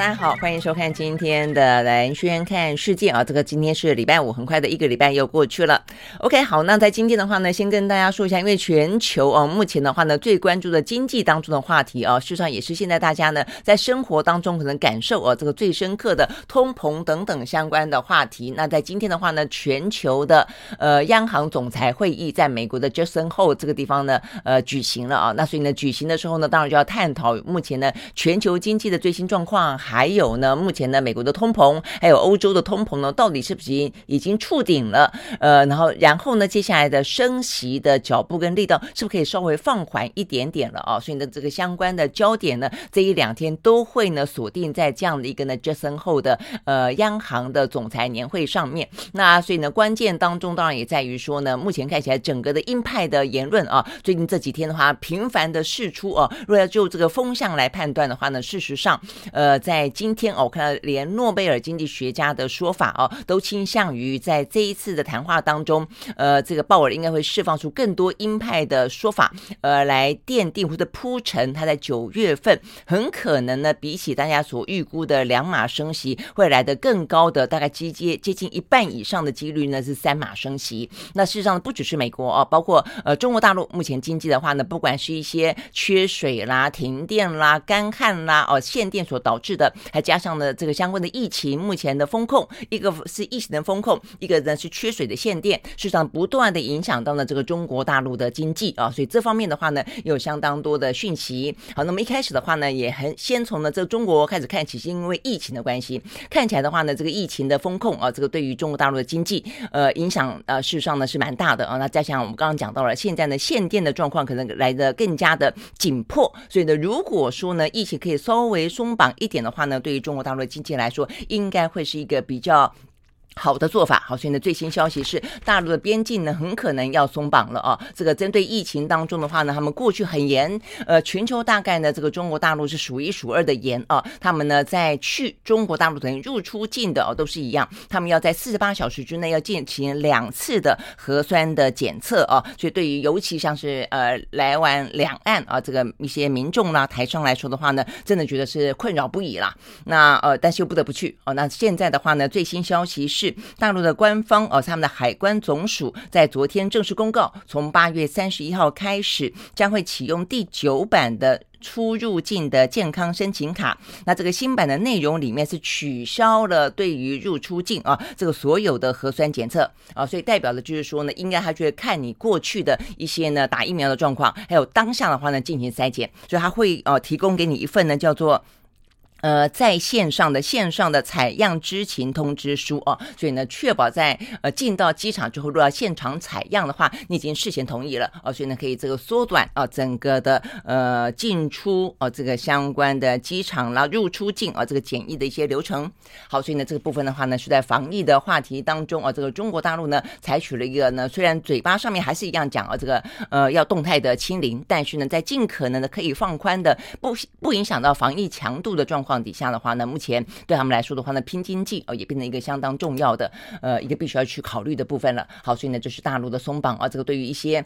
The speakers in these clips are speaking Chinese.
大家好，欢迎收看今天的蓝轩看世界啊。这个今天是礼拜五，很快的一个礼拜又过去了。OK，好，那在今天的话呢，先跟大家说一下，因为全球啊，目前的话呢，最关注的经济当中的话题啊，事实上也是现在大家呢在生活当中可能感受啊，这个最深刻的通膨等等相关的话题。那在今天的话呢，全球的呃央行总裁会议在美国的 Jackson Hole 这个地方呢呃举行了啊。那所以呢，举行的时候呢，当然就要探讨目前呢全球经济的最新状况。还还有呢，目前呢，美国的通膨，还有欧洲的通膨呢，到底是不是已经触顶了？呃，然后，然后呢，接下来的升息的脚步跟力道，是不是可以稍微放缓一点点了啊？所以呢，这个相关的焦点呢，这一两天都会呢锁定在这样的一个呢 j a s o n 后的呃央行的总裁年会上面。那所以呢，关键当中当然也在于说呢，目前看起来整个的鹰派的言论啊，最近这几天的话频繁的释出啊，若要就这个风向来判断的话呢，事实上，呃。在在今天哦，我看到连诺贝尔经济学家的说法哦，都倾向于在这一次的谈话当中，呃，这个鲍尔应该会释放出更多鹰派的说法，呃，来奠定或者铺陈他在九月份很可能呢，比起大家所预估的两码升息，会来得更高的，大概接接接近一半以上的几率呢是三码升息。那事实上不只是美国哦，包括呃中国大陆目前经济的话呢，不管是一些缺水啦、停电啦、干旱啦哦，限电所导致的。还加上了这个相关的疫情，目前的风控，一个是疫情的风控，一个呢是缺水的限电，事实上不断的影响到了这个中国大陆的经济啊，所以这方面的话呢，有相当多的讯息。好，那么一开始的话呢，也很先从呢这中国开始看起，是因为疫情的关系，看起来的话呢，这个疫情的风控啊，这个对于中国大陆的经济呃影响呃事实上呢是蛮大的啊。那再加上我们刚刚讲到了，现在呢限电的状况可能来得更加的紧迫，所以呢，如果说呢疫情可以稍微松绑一点的话呢，对于中国大陆的经济来说，应该会是一个比较。好的做法，好，所以呢，最新消息是大陆的边境呢很可能要松绑了啊。这个针对疫情当中的话呢，他们过去很严，呃，全球大概呢这个中国大陆是数一数二的严啊。他们呢在去中国大陆等于入出境的哦都是一样，他们要在四十八小时之内要进行两次的核酸的检测啊。所以对于尤其像是呃来往两岸啊这个一些民众啦台商来说的话呢，真的觉得是困扰不已啦。那呃但是又不得不去哦。那现在的话呢，最新消息是。是大陆的官方哦，他们的海关总署在昨天正式公告，从八月三十一号开始，将会启用第九版的出入境的健康申请卡。那这个新版的内容里面是取消了对于入出境啊这个所有的核酸检测啊，所以代表的就是说呢，应该他就会看你过去的一些呢打疫苗的状况，还有当下的话呢进行筛检，所以他会呃提供给你一份呢叫做。呃，在线上的线上的采样知情通知书哦，所以呢，确保在呃进到机场之后，如果要现场采样的话，你已经事先同意了哦，所以呢，可以这个缩短啊整个的呃进出哦这个相关的机场啦入出境啊这个检疫的一些流程。好，所以呢，这个部分的话呢，是在防疫的话题当中啊，这个中国大陆呢采取了一个呢，虽然嘴巴上面还是一样讲啊这个呃要动态的清零，但是呢，在尽可能的可以放宽的不不影响到防疫强度的状况。况底下的话呢，目前对他们来说的话呢，拼经济哦，也变成一个相当重要的呃一个必须要去考虑的部分了。好，所以呢，就是大陆的松绑啊，这个对于一些。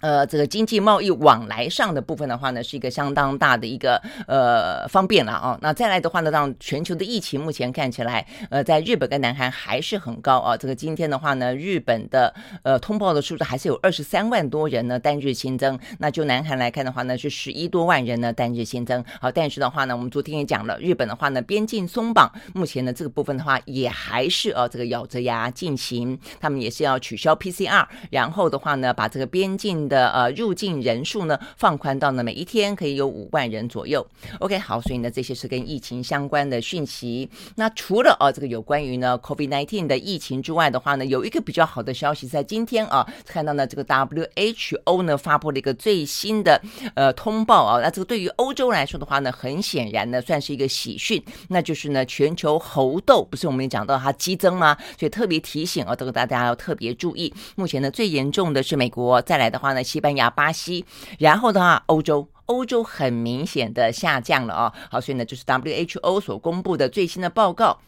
呃，这个经济贸易往来上的部分的话呢，是一个相当大的一个呃方便了啊。那再来的话呢，让全球的疫情目前看起来，呃，在日本跟南韩还是很高啊。这个今天的话呢，日本的呃通报的数字还是有二十三万多人呢单日新增。那就南韩来看的话呢，是十一多万人呢单日新增。好，但是的话呢，我们昨天也讲了，日本的话呢，边境松绑，目前呢这个部分的话也还是啊这个咬着牙进行，他们也是要取消 PCR，然后的话呢，把这个边境。的呃入境人数呢放宽到呢每一天可以有五万人左右。OK，好，所以呢这些是跟疫情相关的讯息。那除了啊这个有关于呢 COVID-19 的疫情之外的话呢，有一个比较好的消息在今天啊看到呢这个 WHO 呢发布了一个最新的呃通报啊。那这个对于欧洲来说的话呢，很显然呢算是一个喜讯，那就是呢全球猴痘不是我们也讲到它激增吗？所以特别提醒啊，这个大家要特别注意。目前呢最严重的是美国，再来的话呢。西班牙、巴西，然后的话，欧洲。欧洲很明显的下降了啊，好，所以呢，就是 WHO 所公布的最新的报告。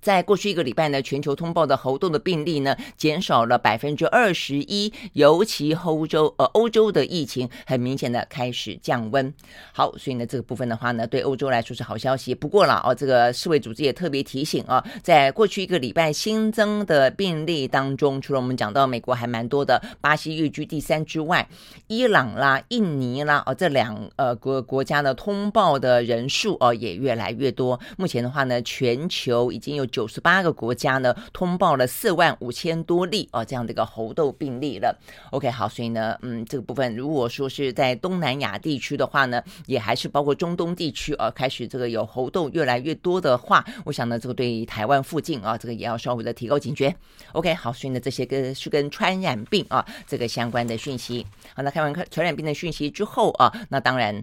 在过去一个礼拜呢，全球通报的猴痘的病例呢减少了百分之二十一，尤其欧洲呃欧洲的疫情很明显的开始降温。好，所以呢这个部分的话呢，对欧洲来说是好消息。不过了哦，这个世卫组织也特别提醒啊，在过去一个礼拜新增的病例当中，除了我们讲到美国还蛮多的，巴西跃居第三之外，伊朗啦、印尼啦哦这两呃国国家的通报的人数哦也越来越多。目前的话呢，全球已经有九十八个国家呢通报了四万五千多例哦，这样的一个猴痘病例了。OK，好，所以呢，嗯，这个部分如果说是在东南亚地区的话呢，也还是包括中东地区啊，开始这个有猴痘越来越多的话，我想呢，这个对于台湾附近啊，这个也要稍微的提高警觉。OK，好，所以呢，这些跟是跟传染病啊这个相关的讯息。好，那看完传染病的讯息之后啊，那当然。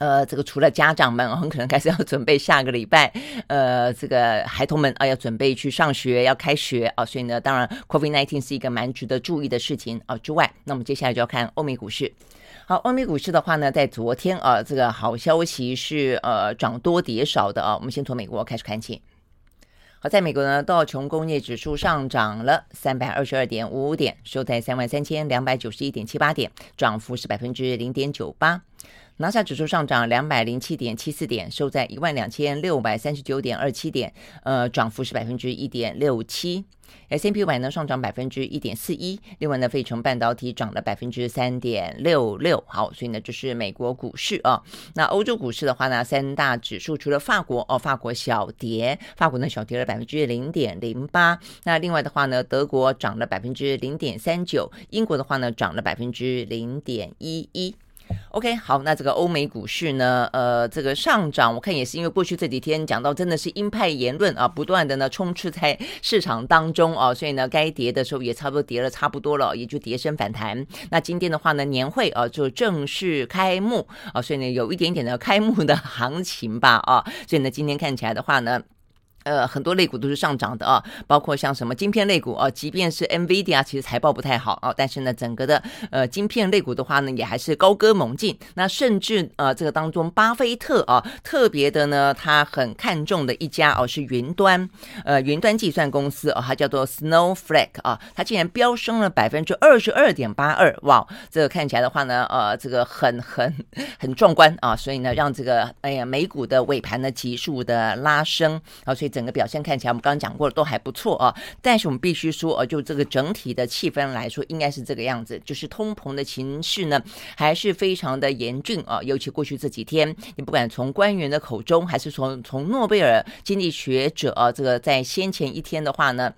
呃，这个除了家长们很可能开始要准备下个礼拜，呃，这个孩童们啊要准备去上学，要开学啊，所以呢，当然，COVID-19 是一个蛮值得注意的事情啊。之外，那么接下来就要看欧美股市。好，欧美股市的话呢，在昨天啊，这个好消息是呃涨多跌少的啊。我们先从美国开始看起。好，在美国呢，道琼工业指数上涨了三百二十二点五五点，收在三万三千两百九十一点七八点，涨幅是百分之零点九八。纳斯达克指数上涨两百零七点七四点，收在一万两千六百三十九点二七点，呃，涨幅是百分之一点六七。S&P 五百呢上涨百分之一点四一，另外呢，费城半导体涨了百分之三点六六。好，所以呢，这是美国股市啊。那欧洲股市的话呢，三大指数除了法国哦，法国小跌，法国呢小跌了百分之零点零八。那另外的话呢，德国涨了百分之零点三九，英国的话呢涨了百分之零点一一。OK，好，那这个欧美股市呢，呃，这个上涨，我看也是因为过去这几天讲到真的是鹰派言论啊，不断的呢充斥在市场当中啊，所以呢，该跌的时候也差不多跌了差不多了，也就跌升反弹。那今天的话呢，年会啊就正式开幕啊，所以呢，有一点点的开幕的行情吧啊，所以呢，今天看起来的话呢。呃，很多类股都是上涨的啊，包括像什么晶片类股啊，即便是 NVIDIA 其实财报不太好啊，但是呢，整个的呃晶片类股的话呢，也还是高歌猛进。那甚至呃这个当中，巴菲特啊，特别的呢，他很看重的一家哦、是云端呃云端计算公司哦、啊，它叫做 Snowflake 啊，它竟然飙升了百分之二十二点八二，哇，这个看起来的话呢，呃，这个很很很壮观啊，所以呢，让这个哎呀美股的尾盘呢急速的拉升啊，所以。整个表现看起来，我们刚刚讲过的，都还不错啊。但是我们必须说，呃，就这个整体的气氛来说，应该是这个样子，就是通膨的情势呢，还是非常的严峻啊。尤其过去这几天，你不管从官员的口中，还是从从诺贝尔经济学者啊，这个在先前一天的话呢。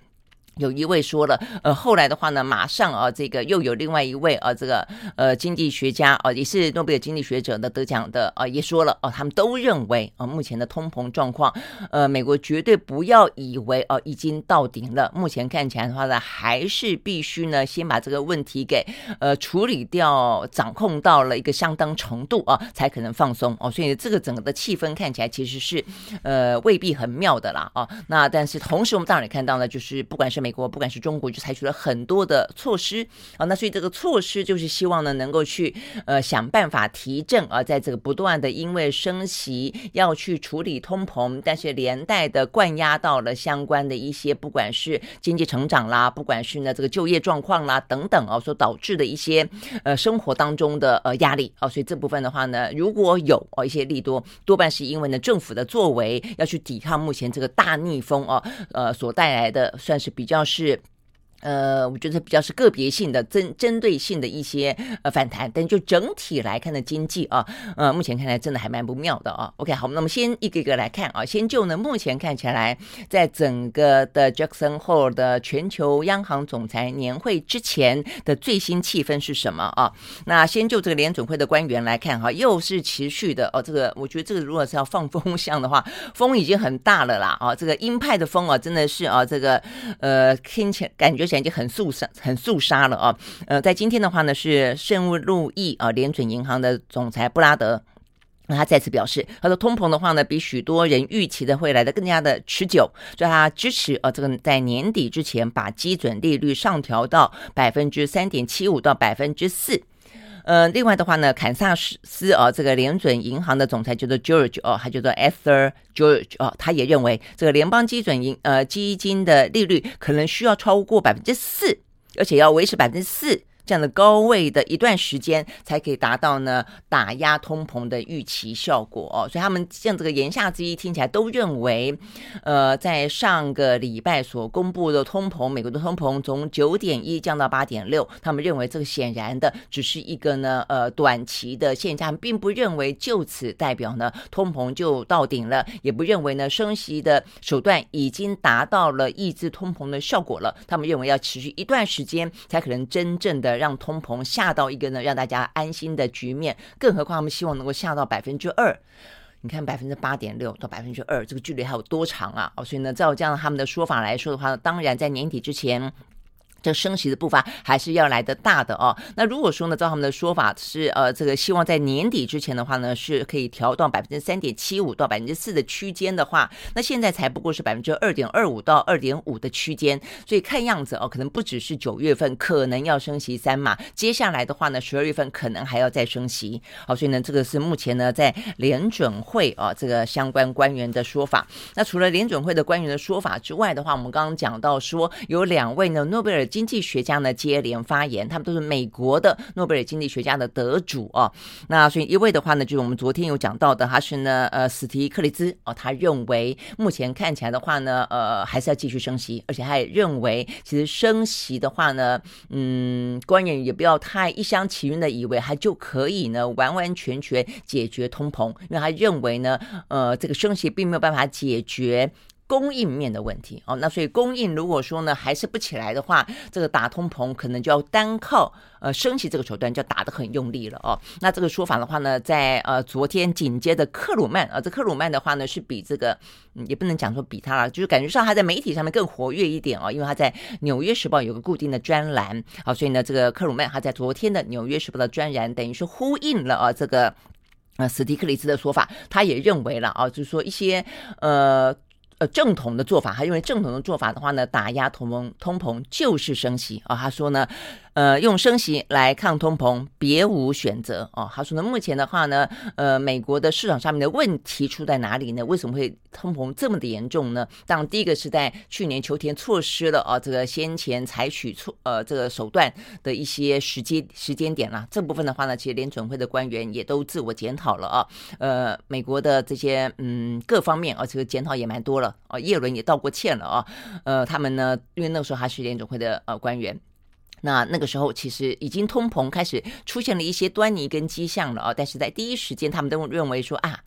有一位说了，呃，后来的话呢，马上啊，这个又有另外一位啊，这个呃经济学家啊，也是诺贝尔经济学者的得奖的啊，也说了哦、啊，他们都认为啊，目前的通膨状况，呃，美国绝对不要以为啊已经到顶了，目前看起来的话呢，还是必须呢先把这个问题给呃处理掉，掌控到了一个相当程度啊，才可能放松哦、所以这个整个的气氛看起来其实是呃未必很妙的啦啊。那但是同时我们当然也看到呢，就是不管是美国不管是中国，就采取了很多的措施啊，那所以这个措施就是希望呢，能够去呃想办法提振啊，在这个不断的因为升息要去处理通膨，但是连带的灌压到了相关的一些不管是经济成长啦，不管是呢这个就业状况啦等等啊，所导致的一些呃生活当中的呃压力啊，所以这部分的话呢，如果有啊一些利多，多半是因为呢政府的作为要去抵抗目前这个大逆风啊，呃所带来的算是比较。要是。呃，我觉得比较是个别性的、针针对性的一些呃反弹，但就整体来看的经济啊，呃，目前看来真的还蛮不妙的啊。OK，好，那么先一个一个来看啊，先就呢，目前看起来，在整个的 Jackson Hole 的全球央行总裁年会之前的最新气氛是什么啊？那先就这个联准会的官员来看哈，又是持续的哦，这个我觉得这个如果是要放风向的话，风已经很大了啦啊，这个鹰派的风啊，真的是啊，这个呃听起来感觉。已经很肃杀，很肃杀了啊！呃，在今天的话呢，是圣路易啊联准银行的总裁布拉德。那他再次表示，他说通膨的话呢，比许多人预期的会来的更加的持久，所以他支持呃这个在年底之前把基准利率上调到百分之三点七五到百分之四。呃，另外的话呢，堪萨斯啊，这个联准银行的总裁叫做 George 哦，他叫做 Ether George 哦，他也认为这个联邦基准银呃基金的利率可能需要超过百分之四，而且要维持百分之四。这样的高位的一段时间，才可以达到呢打压通膨的预期效果哦。所以他们像这个言下之意听起来都认为，呃，在上个礼拜所公布的通膨，美国的通膨从九点一降到八点六，他们认为这个显然的只是一个呢呃短期的现象，并不认为就此代表呢通膨就到顶了，也不认为呢升息的手段已经达到了抑制通膨的效果了。他们认为要持续一段时间才可能真正的。让通膨下到一个呢让大家安心的局面，更何况他们希望能够下到百分之二。你看百分之八点六到百分之二，这个距离还有多长啊？哦，所以呢，照这样他们的说法来说的话，当然在年底之前。这升息的步伐还是要来得大的哦。那如果说呢，照他们的说法是呃，这个希望在年底之前的话呢，是可以调到百分之三点七五到百分之四的区间的话，那现在才不过是百分之二点二五到二点五的区间，所以看样子哦，可能不只是九月份可能要升息三码，接下来的话呢，十二月份可能还要再升息。好，所以呢，这个是目前呢在联准会啊这个相关官员的说法。那除了联准会的官员的说法之外的话，我们刚刚讲到说有两位呢诺贝尔。经济学家呢接连发言，他们都是美国的诺贝尔经济学家的得主哦。那所以一位的话呢，就是我们昨天有讲到的，他是呢呃史提克里兹哦，他认为目前看起来的话呢，呃还是要继续升息，而且他也认为其实升息的话呢，嗯，官员也不要太一厢情愿的以为他就可以呢完完全全解决通膨，因为他认为呢，呃这个升息并没有办法解决。供应面的问题哦，那所以供应如果说呢还是不起来的话，这个打通膨可能就要单靠呃升息这个手段就打得很用力了哦。那这个说法的话呢，在呃昨天紧接着克鲁曼啊，这克鲁曼的话呢是比这个、嗯、也不能讲说比他了，就是感觉上他在媒体上面更活跃一点哦，因为他在《纽约时报》有个固定的专栏啊，所以呢这个克鲁曼他在昨天的《纽约时报》的专栏等于是呼应了啊这个呃史蒂克里兹的说法，他也认为了啊，就是说一些呃。呃，正统的做法，他认为正统的做法的话呢，打压通膨，通膨就是升息啊。他说呢。呃，用升息来抗通膨，别无选择哦。他说呢，目前的话呢，呃，美国的市场上面的问题出在哪里呢？为什么会通膨这么的严重呢？当然，第一个是在去年秋天错失了啊，这个先前采取错呃这个手段的一些时机时间点了。这部分的话呢，其实联准会的官员也都自我检讨了啊。呃，美国的这些嗯各方面啊，这个检讨也蛮多了啊。叶伦也道过歉了啊。呃，他们呢，因为那时候他是联准会的呃官员。那那个时候其实已经通膨开始出现了一些端倪跟迹象了啊，但是在第一时间他们都认为说啊，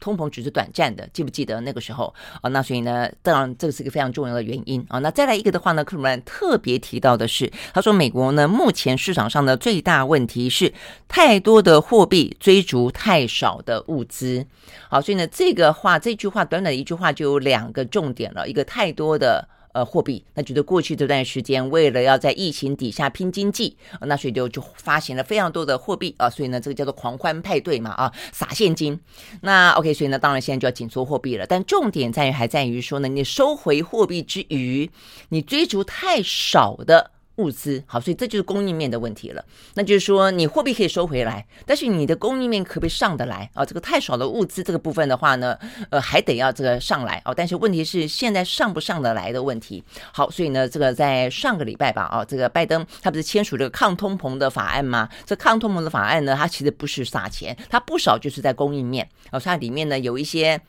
通膨只是短暂的，记不记得那个时候啊？那所以呢，当然这个是一个非常重要的原因啊。那再来一个的话呢，克鲁曼特别提到的是，他说美国呢目前市场上的最大问题是太多的货币追逐太少的物资。好，所以呢这个话这句话短短的一句话就有两个重点了，一个太多的。呃，货币，那觉得过去这段时间为了要在疫情底下拼经济，那所以就就发行了非常多的货币啊，所以呢，这个叫做狂欢派对嘛啊，撒现金。那 OK，所以呢，当然现在就要紧缩货币了。但重点在于还在于说呢，你收回货币之余，你追逐太少的。物资好，所以这就是供应面的问题了。那就是说，你货币可以收回来，但是你的供应面可不可以上得来啊？这个太少的物资这个部分的话呢，呃，还得要这个上来啊。但是问题是现在上不上得来的问题。好，所以呢，这个在上个礼拜吧，啊，这个拜登他不是签署这个抗通膨的法案吗？这抗通膨的法案呢，它其实不是撒钱，它不少就是在供应面啊，它里面呢有一些。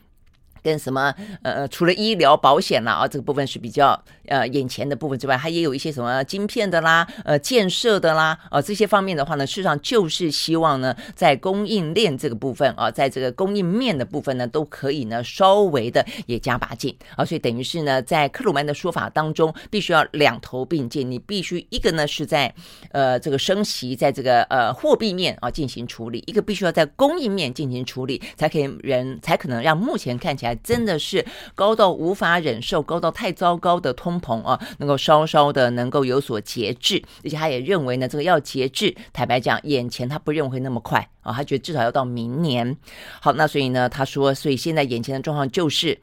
跟什么呃，除了医疗保险啦啊，这个部分是比较呃眼前的部分之外，它也有一些什么晶片的啦，呃建设的啦啊，这些方面的话呢，事实上就是希望呢，在供应链这个部分啊，在这个供应面的部分呢，都可以呢稍微的也加把劲啊，所以等于是呢，在克鲁曼的说法当中，必须要两头并进，你必须一个呢是在呃这个升息，在这个呃货币面啊进行处理，一个必须要在供应面进行处理，才可以人才可能让目前看起来。来真的是高到无法忍受，高到太糟糕的通膨啊，能够稍稍的能够有所节制，而且他也认为呢，这个要节制，坦白讲，眼前他不认为会那么快啊，他觉得至少要到明年。好，那所以呢，他说，所以现在眼前的状况就是。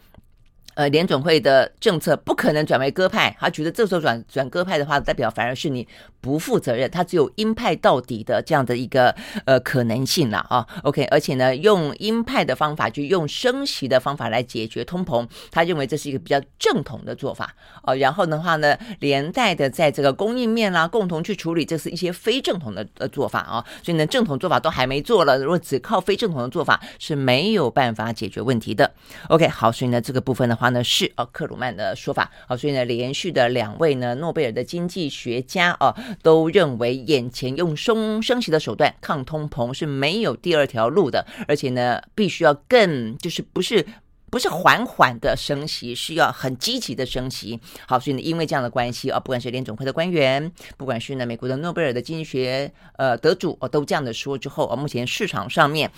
呃，联准会的政策不可能转为鸽派，他觉得这时候转转鸽派的话，代表反而是你不负责任，他只有鹰派到底的这样的一个呃可能性了啊。OK，而且呢，用鹰派的方法，就用升息的方法来解决通膨，他认为这是一个比较正统的做法哦。然后的话呢，连带的在这个供应面啦，共同去处理，这是一些非正统的呃做法啊。所以呢，正统做法都还没做了，如果只靠非正统的做法是没有办法解决问题的。OK，好，所以呢，这个部分的话。呢是啊，克鲁曼的说法啊，所以呢，连续的两位呢诺贝尔的经济学家啊，都认为眼前用升升息的手段抗通膨是没有第二条路的，而且呢，必须要更就是不是不是缓缓的升息，是要很积极的升息。好，所以呢，因为这样的关系啊，不管是联准会的官员，不管是呢美国的诺贝尔的经济学呃得主哦，都这样的说之后啊，目前市场上面。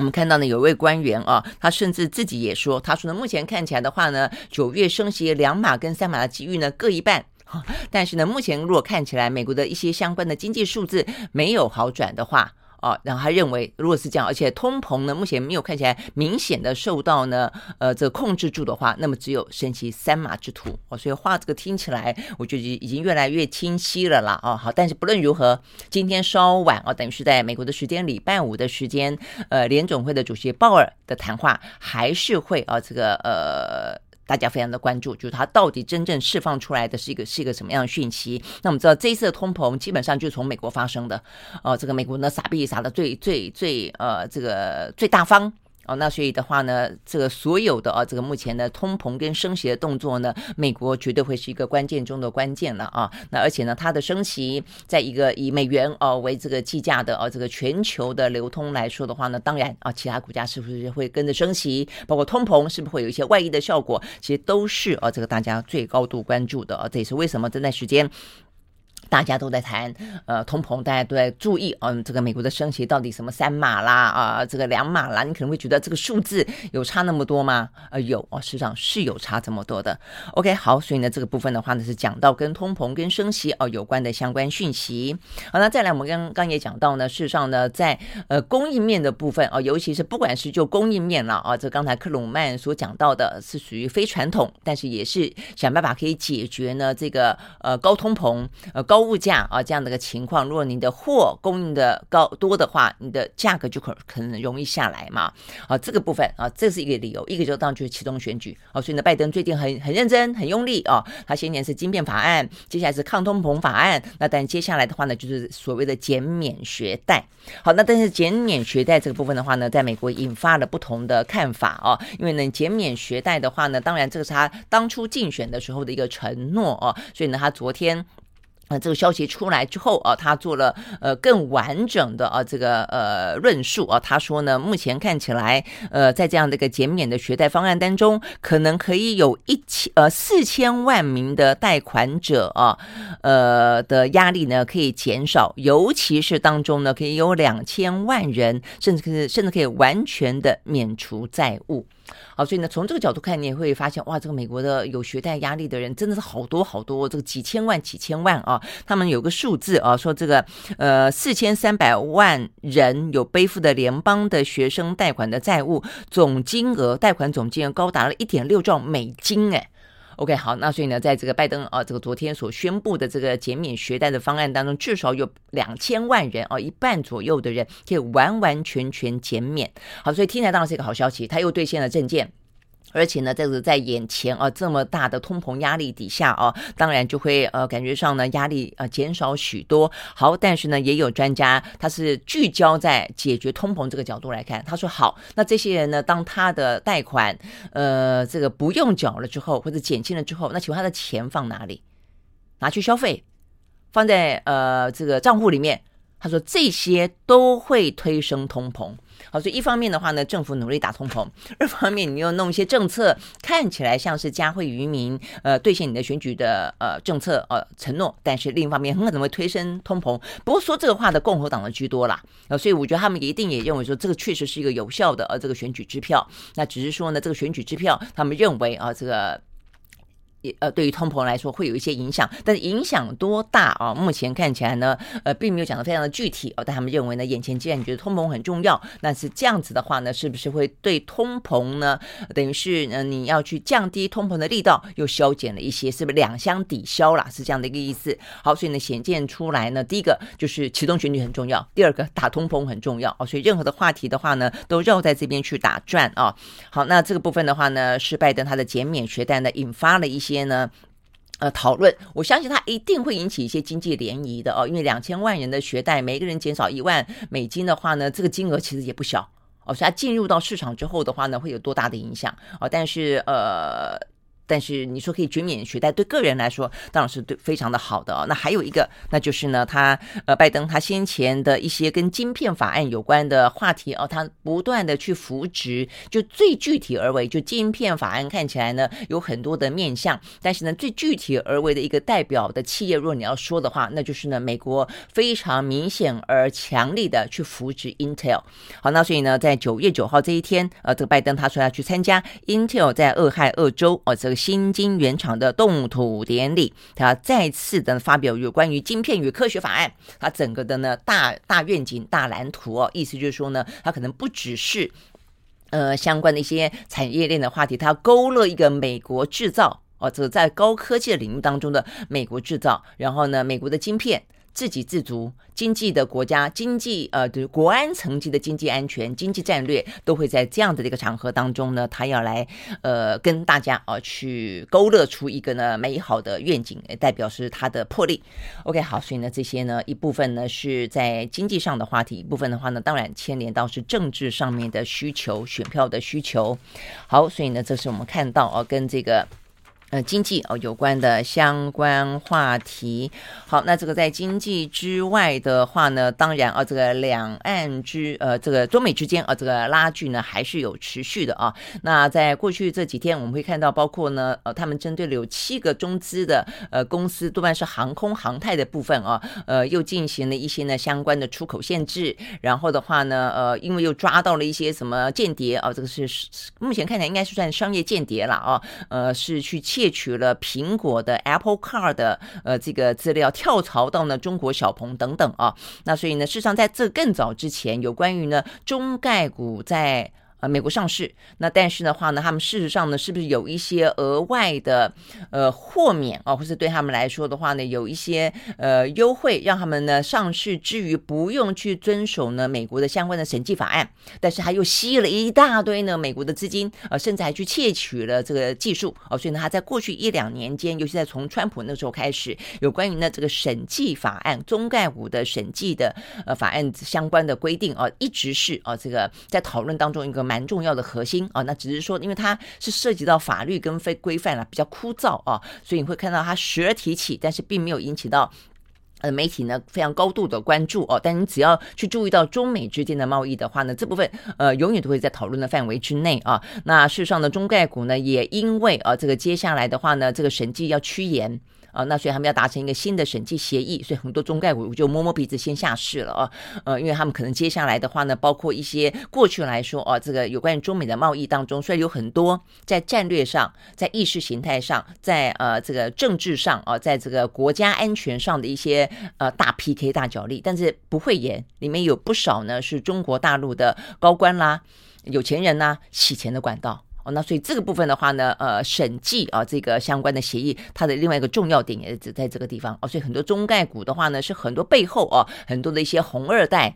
我们看到呢，有位官员啊，他甚至自己也说，他说呢，目前看起来的话呢，九月升息两码跟三码的机遇呢各一半，但是呢，目前如果看起来美国的一些相关的经济数字没有好转的话。哦，然后他认为，如果是这样，而且通膨呢，目前没有看起来明显的受到呢，呃，这控制住的话，那么只有升息三码之徒。哦，所以话这个听起来，我觉得已经越来越清晰了啦。哦，好，但是不论如何，今天稍晚哦，等于是在美国的时间礼拜五的时间，呃，联总会的主席鲍尔的谈话还是会啊，这个呃。大家非常的关注，就是它到底真正释放出来的是一个是一个什么样的讯息？那我们知道这一次的通膨基本上就是从美国发生的，呃，这个美国呢撒币撒的最最最呃这个最大方。哦，那所以的话呢，这个所有的啊，这个目前的通膨跟升息的动作呢，美国绝对会是一个关键中的关键了啊。那而且呢，它的升息，在一个以美元哦为这个计价的啊，这个全球的流通来说的话呢，当然啊，其他国家是不是会跟着升息，包括通膨是不是会有一些外溢的效果，其实都是啊，这个大家最高度关注的啊。这也是为什么这段时间。大家都在谈，呃，通膨，大家都在注意，嗯，这个美国的升息到底什么三码啦，啊、这个两码啦，你可能会觉得这个数字有差那么多吗？呃，有哦，实际上是有差这么多的。OK，好，所以呢，这个部分的话呢，是讲到跟通膨跟升息哦有关的相关讯息。好，那再来，我们刚刚也讲到呢，事实上呢，在呃供应面的部分哦，尤其是不管是就供应面了啊，这刚才克鲁曼所讲到的是属于非传统，但是也是想办法可以解决呢这个呃高通膨呃高。物价啊，这样的一个情况，如果你的货供应的高多的话，你的价格就可可能容易下来嘛。啊，这个部分啊，这是一个理由。一个就当就是启动选举啊，所以呢，拜登最近很很认真、很用力啊。他先前是晶片法案，接下来是抗通膨法案，那但接下来的话呢，就是所谓的减免学贷。好，那但是减免学贷这个部分的话呢，在美国引发了不同的看法啊，因为呢，减免学贷的话呢，当然这个是他当初竞选的时候的一个承诺啊，所以呢，他昨天。那这个消息出来之后啊，他做了呃更完整的啊这个呃论述啊，他说呢，目前看起来呃在这样的一个减免的学贷方案当中，可能可以有一千呃四千万名的贷款者啊，呃的压力呢可以减少，尤其是当中呢可以有两千万人，甚至可甚至可以完全的免除债务。好，所以呢，从这个角度看，你也会发现，哇，这个美国的有学贷压力的人真的是好多好多，这个几千万、几千万啊。他们有个数字啊，说这个呃四千三百万人有背负的联邦的学生贷款的债务，总金额贷款总金额高达了一点六兆美金，哎。OK，好，那所以呢，在这个拜登啊，这个昨天所宣布的这个减免学贷的方案当中，至少有两千万人啊，一半左右的人可以完完全全减免。好，所以听起来当然是一个好消息，他又兑现了证件。而且呢，这个在眼前啊，这么大的通膨压力底下啊，当然就会呃感觉上呢压力啊减少许多。好，但是呢，也有专家他是聚焦在解决通膨这个角度来看，他说好，那这些人呢，当他的贷款呃这个不用缴了之后，或者减轻了之后，那请问他的钱放哪里？拿去消费，放在呃这个账户里面？他说这些都会推升通膨。好，所以一方面的话呢，政府努力打通膨；二方面，你又弄一些政策，看起来像是加惠于民，呃，兑现你的选举的呃政策呃承诺，但是另一方面很可能会推升通膨。不过说这个话的共和党的居多啦，呃，所以我觉得他们一定也认为说这个确实是一个有效的呃这个选举支票。那只是说呢，这个选举支票，他们认为啊这个。也呃，对于通膨来说会有一些影响，但是影响多大啊？目前看起来呢，呃，并没有讲得非常的具体哦。但他们认为呢，眼前既然你觉得通膨很重要，那是这样子的话呢，是不是会对通膨呢？等于是呢，你要去降低通膨的力道，又削减了一些，是不是两相抵消啦？是这样的一个意思。好，所以呢，显见出来呢，第一个就是启动选举很重要，第二个打通膨很重要哦。所以任何的话题的话呢，都绕在这边去打转啊。好，那这个部分的话呢，是拜登他的减免学贷呢，引发了一些。些呢，呃，讨论，我相信它一定会引起一些经济涟漪的哦，因为两千万人的学贷，每个人减少一万美金的话呢，这个金额其实也不小哦，所以它进入到市场之后的话呢，会有多大的影响哦？但是呃。但是你说可以减免学贷，对个人来说当然是对非常的好的哦。那还有一个，那就是呢，他呃，拜登他先前的一些跟晶片法案有关的话题哦，他不断的去扶植，就最具体而为，就晶片法案看起来呢有很多的面向，但是呢最具体而为的一个代表的企业，如果你要说的话，那就是呢美国非常明显而强力的去扶植 Intel。好，那所以呢，在九月九号这一天，呃，这个拜登他说要去参加 Intel 在俄亥俄州哦这个。新晶圆厂的动土典礼，他再次的发表有关于晶片与科学法案，他整个的呢大大愿景、大蓝图哦，意思就是说呢，他可能不只是呃相关的一些产业链的话题，他勾勒一个美国制造哦，这在高科技的领域当中的美国制造，然后呢，美国的晶片。自给自足，经济的国家经济呃，对国安层级的经济安全、经济战略，都会在这样的一个场合当中呢，他要来呃跟大家啊、呃、去勾勒出一个呢美好的愿景，也代表是他的魄力。OK，好，所以呢这些呢一部分呢是在经济上的话题，一部分的话呢当然牵连到是政治上面的需求、选票的需求。好，所以呢这是我们看到哦、呃、跟这个。呃，经济哦有关的相关话题。好，那这个在经济之外的话呢，当然啊，这个两岸之呃，这个中美之间啊，这个拉锯呢还是有持续的啊。那在过去这几天，我们会看到，包括呢，呃，他们针对了有七个中资的呃公司，多半是航空航太的部分啊，呃，又进行了一些呢相关的出口限制。然后的话呢，呃，因为又抓到了一些什么间谍啊，这个是目前看起来应该是算商业间谍了啊，呃，是去窃窃取了苹果的 Apple Car 的呃这个资料，跳槽到呢中国小鹏等等啊，那所以呢，事实上在这更早之前，有关于呢中概股在。呃，美国上市，那但是的话呢，他们事实上呢，是不是有一些额外的呃豁免啊，或是对他们来说的话呢，有一些呃优惠，让他们呢上市之余不用去遵守呢美国的相关的审计法案，但是他又吸了一大堆呢美国的资金，呃，甚至还去窃取了这个技术哦，呃，所以呢，他在过去一两年间，尤其在从川普那时候开始，有关于呢这个审计法案、中概股的审计的呃法案相关的规定啊，一直是啊，这个在讨论当中一个。蛮重要的核心啊，那只是说，因为它是涉及到法律跟非规范了，比较枯燥啊，所以你会看到它时而提起，但是并没有引起到呃媒体呢非常高度的关注哦。但你只要去注意到中美之间的贸易的话呢，这部分呃永远都会在讨论的范围之内啊。那事实上呢，中概股呢也因为啊这个接下来的话呢，这个审计要趋严。啊，那所以他们要达成一个新的审计协议，所以很多中概股就摸摸鼻子先下市了啊，呃，因为他们可能接下来的话呢，包括一些过去来说啊，这个有关于中美的贸易当中，虽然有很多在战略上、在意识形态上、在呃这个政治上啊，在这个国家安全上的一些呃大 PK 大角力，但是不会演，里面有不少呢是中国大陆的高官啦、有钱人呐洗钱的管道。哦，那所以这个部分的话呢，呃，审计啊，这个相关的协议，它的另外一个重要点也是在这个地方哦，所以很多中概股的话呢，是很多背后哦，很多的一些红二代。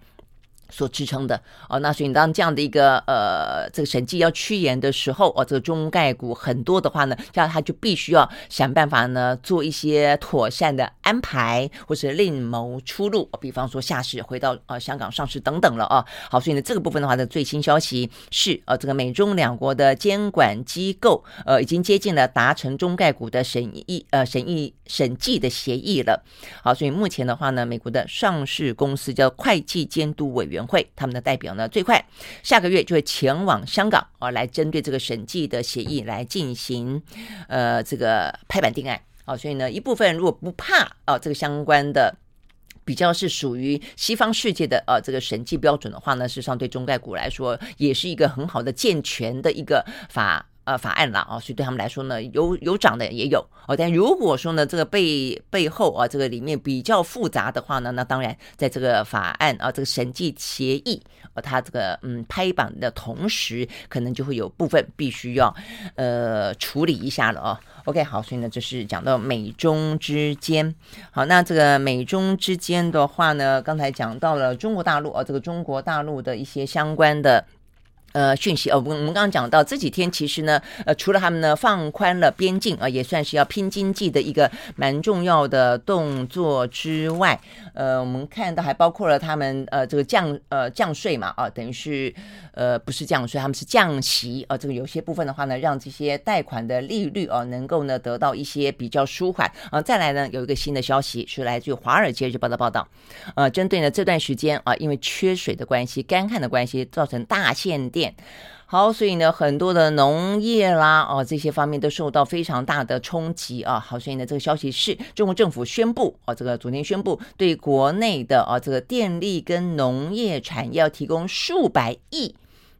所支撑的哦，那所以当这样的一个呃这个审计要趋严的时候哦，这个中概股很多的话呢，这样他就必须要想办法呢做一些妥善的安排，或是另谋出路，比方说下市回到呃香港上市等等了啊。好，所以呢这个部分的话的最新消息是呃这个美中两国的监管机构呃已经接近了达成中概股的审议呃审议审计的协议了。好，所以目前的话呢，美国的上市公司叫会计监督委员。会他们的代表呢，最快下个月就会前往香港啊，来针对这个审计的协议来进行呃这个拍板定案啊。所以呢，一部分如果不怕啊这个相关的。比较是属于西方世界的呃这个审计标准的话呢，事实上对中概股来说也是一个很好的健全的一个法呃法案了啊，所以对他们来说呢，有有涨的也有哦。但如果说呢这个背背后啊这个里面比较复杂的话呢，那当然在这个法案啊这个审计协议呃它这个嗯拍板的同时，可能就会有部分必须要呃处理一下了啊。OK，好，所以呢，这是讲到美中之间。好，那这个美中之间的话呢，刚才讲到了中国大陆啊，这个中国大陆的一些相关的。呃，讯息哦，我们我们刚刚讲到这几天，其实呢，呃，除了他们呢放宽了边境啊、也算是要拼经济的一个蛮重要的动作之外，呃，我们看到还包括了他们呃这个降呃降税嘛啊，等于是呃不是降税，他们是降息啊、这个有些部分的话呢，让这些贷款的利率啊、能够呢得到一些比较舒缓啊、再来呢，有一个新的消息是来自于《华尔街日报》的报道，呃，针对呢这段时间啊、因为缺水的关系、干旱的关系，造成大限电。好，所以呢，很多的农业啦，哦，这些方面都受到非常大的冲击啊。好，所以呢，这个消息是中国政府宣布，哦，这个昨天宣布对国内的哦这个电力跟农业产业要提供数百亿。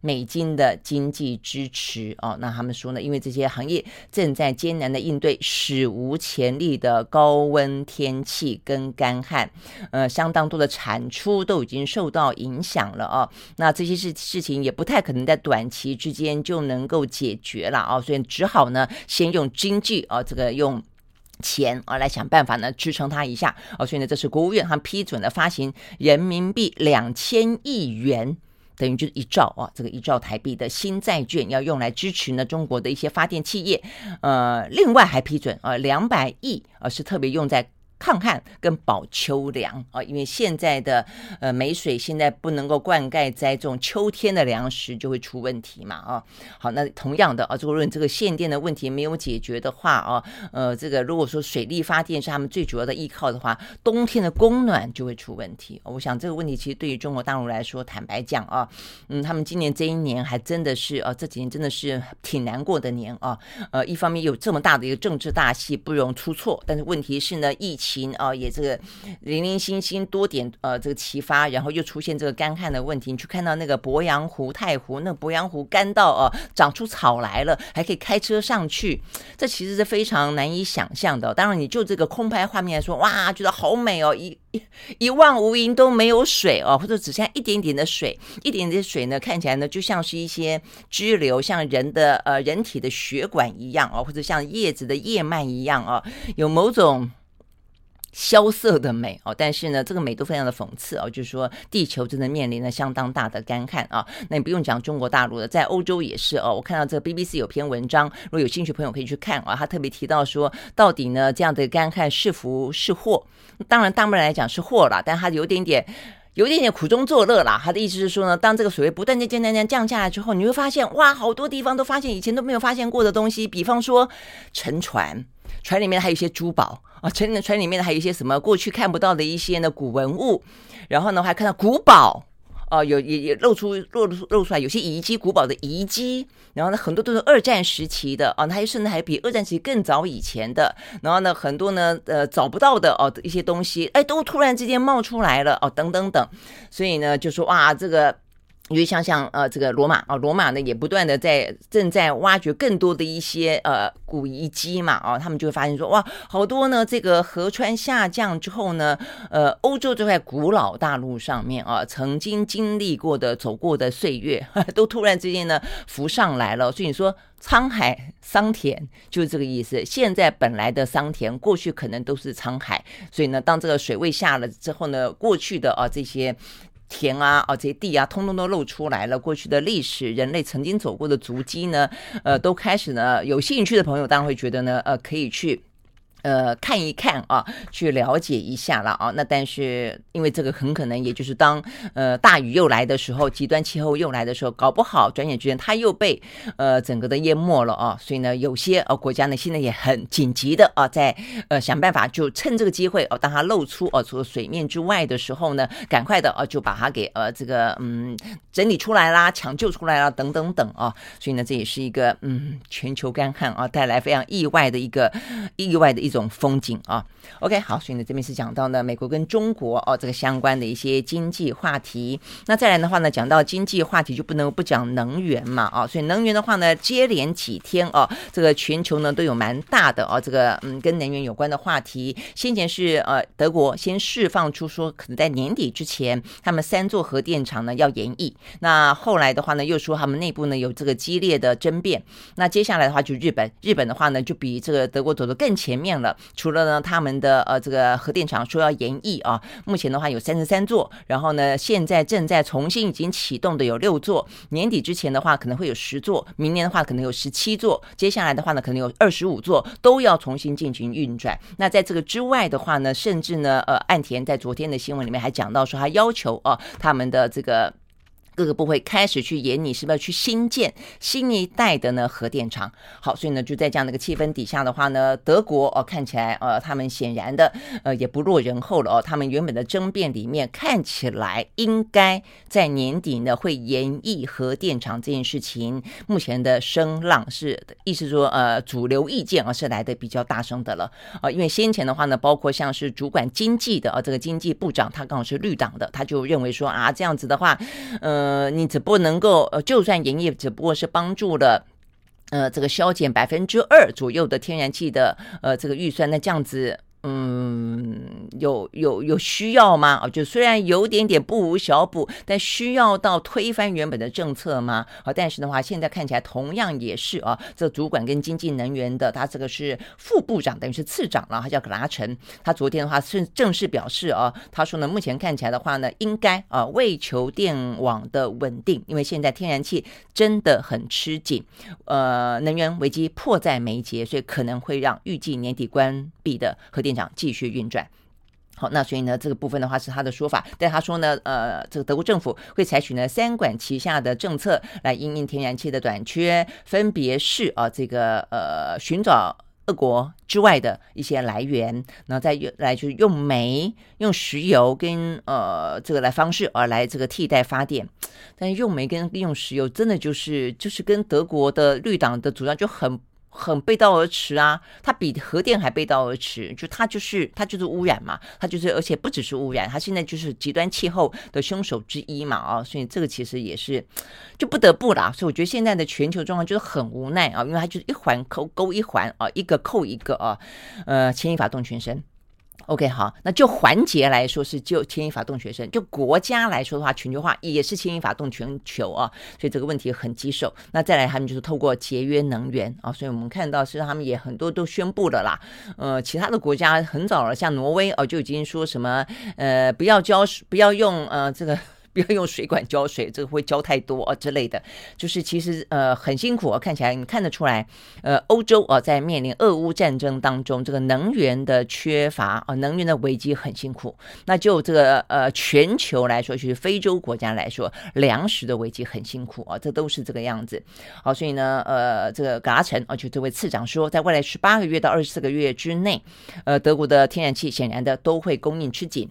美金的经济支持哦，那他们说呢，因为这些行业正在艰难的应对史无前例的高温天气跟干旱，呃，相当多的产出都已经受到影响了哦。那这些事事情也不太可能在短期之间就能够解决了啊，所以只好呢，先用经济啊，这个用钱啊来想办法呢支撑它一下哦。所以呢，这是国务院他批准了发行人民币两千亿元。等于就是一兆啊，这个一兆台币的新债券要用来支持呢中国的一些发电企业，呃，另外还批准啊两百亿啊是特别用在。抗旱跟保秋粮啊，因为现在的呃没水，现在不能够灌溉栽种，秋天的粮食就会出问题嘛啊。好，那同样的啊，如果这个限电的问题没有解决的话啊，呃，这个如果说水力发电是他们最主要的依靠的话，冬天的供暖就会出问题。我想这个问题其实对于中国大陆来说，坦白讲啊，嗯，他们今年这一年还真的是啊，这几年真的是挺难过的年啊。呃，一方面有这么大的一个政治大戏不容出错，但是问题是呢，疫情。啊，也这个零零星星多点呃，这个启发，然后又出现这个干旱的问题。你去看到那个鄱阳湖、太湖，那鄱阳湖干到哦，长出草来了，还可以开车上去，这其实是非常难以想象的。当然，你就这个空拍画面来说，哇，觉得好美哦，一一一望无垠都没有水哦，或者只剩一点点的水，一点点的水呢，看起来呢就像是一些支流，像人的呃人体的血管一样哦，或者像叶子的叶脉一样哦，有某种。萧瑟的美哦，但是呢，这个美都非常的讽刺哦，就是说地球真的面临了相当大的干旱啊。那你不用讲中国大陆了，在欧洲也是哦。我看到这个 BBC 有篇文章，如果有兴趣朋友可以去看啊。他特别提到说，到底呢这样的干旱是福是祸？当然，当然来讲是祸啦，但他有点点有点点苦中作乐啦。他的意思是说呢，当这个水位不断的降降降降下来之后，你会发现哇，好多地方都发现以前都没有发现过的东西，比方说沉船。船里面还有一些珠宝啊，船的船里面还有一些什么过去看不到的一些呢古文物，然后呢还看到古堡哦、啊，有也也露出露露露出来有些遗迹，古堡的遗迹，然后呢很多都是二战时期的啊，它甚至还比二战时期更早以前的，然后呢很多呢呃找不到的哦、啊、一些东西，哎都突然之间冒出来了哦、等等等，所以呢就说哇这个。因为像像呃这个罗马啊，罗马呢也不断的在正在挖掘更多的一些呃古遗迹嘛啊，他们就会发现说哇，好多呢这个河川下降之后呢，呃欧洲这块古老大陆上面啊，曾经经历过的走过的岁月，都突然之间呢浮上来了。所以你说沧海桑田就是这个意思。现在本来的桑田，过去可能都是沧海，所以呢，当这个水位下了之后呢，过去的啊这些。田啊，哦，这些地啊，通通都露出来了。过去的历史，人类曾经走过的足迹呢，呃，都开始呢。有兴趣的朋友当然会觉得呢，呃，可以去呃，看一看啊，去了解一下了啊。那但是因为这个很可能，也就是当呃大雨又来的时候，极端气候又来的时候，搞不好转眼之间它又被呃整个的淹没了啊。所以呢，有些呃国家呢现在也很紧急的啊，在呃想办法就趁这个机会哦，当它露出哦除了水面之外的时候呢，赶快的啊就把它给呃这个嗯整理出来啦，抢救出来啦，等等等啊。所以呢，这也是一个嗯全球干旱啊带来非常意外的一个意外的一。种风景啊，OK，好，所以呢，这边是讲到呢美国跟中国哦这个相关的一些经济话题。那再来的话呢，讲到经济话题就不能不讲能源嘛啊，所以能源的话呢，接连几天哦，这个全球呢都有蛮大的哦这个嗯跟能源有关的话题。先前是呃德国先释放出说可能在年底之前，他们三座核电厂呢要延役。那后来的话呢，又说他们内部呢有这个激烈的争辩。那接下来的话就日本，日本的话呢就比这个德国走得更前面了。除了呢，他们的呃这个核电厂说要延役啊，目前的话有三十三座，然后呢，现在正在重新已经启动的有六座，年底之前的话可能会有十座，明年的话可能有十七座，接下来的话呢可能有二十五座都要重新进行运转。那在这个之外的话呢，甚至呢，呃，岸田在昨天的新闻里面还讲到说，他要求啊，他们的这个。各个部会开始去研拟，是不是要去新建新一代的呢核电厂？好，所以呢就在这样的一个气氛底下的话呢，德国哦看起来呃他们显然的呃也不落人后了哦，他们原本的争辩里面看起来应该在年底呢会延役核电厂这件事情，目前的声浪是意思说呃主流意见啊是来的比较大声的了啊，因为先前的话呢，包括像是主管经济的啊这个经济部长他刚好是绿党的，他就认为说啊这样子的话，嗯、呃。呃，你只不能够呃，就算营业，只不过是帮助了呃，这个削减百分之二左右的天然气的呃这个预算，那这样子。嗯，有有有需要吗？啊，就虽然有点点不无小补，但需要到推翻原本的政策吗？啊，但是的话，现在看起来同样也是啊，这主管跟经济能源的，他这个是副部长，等于是次长了，他叫格拉成。他昨天的话是正式表示啊，他说呢，目前看起来的话呢，应该啊为求电网的稳定，因为现在天然气真的很吃紧，呃，能源危机迫在眉睫，所以可能会让预计年底关闭的核电。继续运转，好，那所以呢，这个部分的话是他的说法，但他说呢，呃，这个德国政府会采取呢三管齐下的政策来因应天然气的短缺，分别是啊，这个呃寻找俄国之外的一些来源，然后再用来就是用煤、用石油跟呃这个来方式而来这个替代发电，但用煤跟用石油真的就是就是跟德国的绿党的主张就很。很背道而驰啊！它比核电还背道而驰，就它就是它就是污染嘛，它就是而且不只是污染，它现在就是极端气候的凶手之一嘛啊！所以这个其实也是就不得不啦。所以我觉得现在的全球状况就是很无奈啊，因为它就是一环扣勾一环啊，一个扣一个啊，呃，牵一发动全身。OK，好，那就环节来说是就牵一发动全身，就国家来说的话，全球化也是牵一发动全球啊，所以这个问题很棘手。那再来，他们就是透过节约能源啊，所以我们看到是他们也很多都宣布了啦。呃，其他的国家很早了，像挪威哦，就已经说什么呃，不要交，不要用呃这个。不要用水管浇水，这个会浇太多啊之类的。就是其实呃很辛苦啊，看起来你看得出来，呃欧洲啊在面临俄乌战争当中，这个能源的缺乏啊，能源的危机很辛苦。那就这个呃全球来说，就是非洲国家来说，粮食的危机很辛苦啊，这都是这个样子。好，所以呢呃这个葛拉成啊，就这位次长说，在未来十八个月到二十四个月之内，呃德国的天然气显然的都会供应吃紧。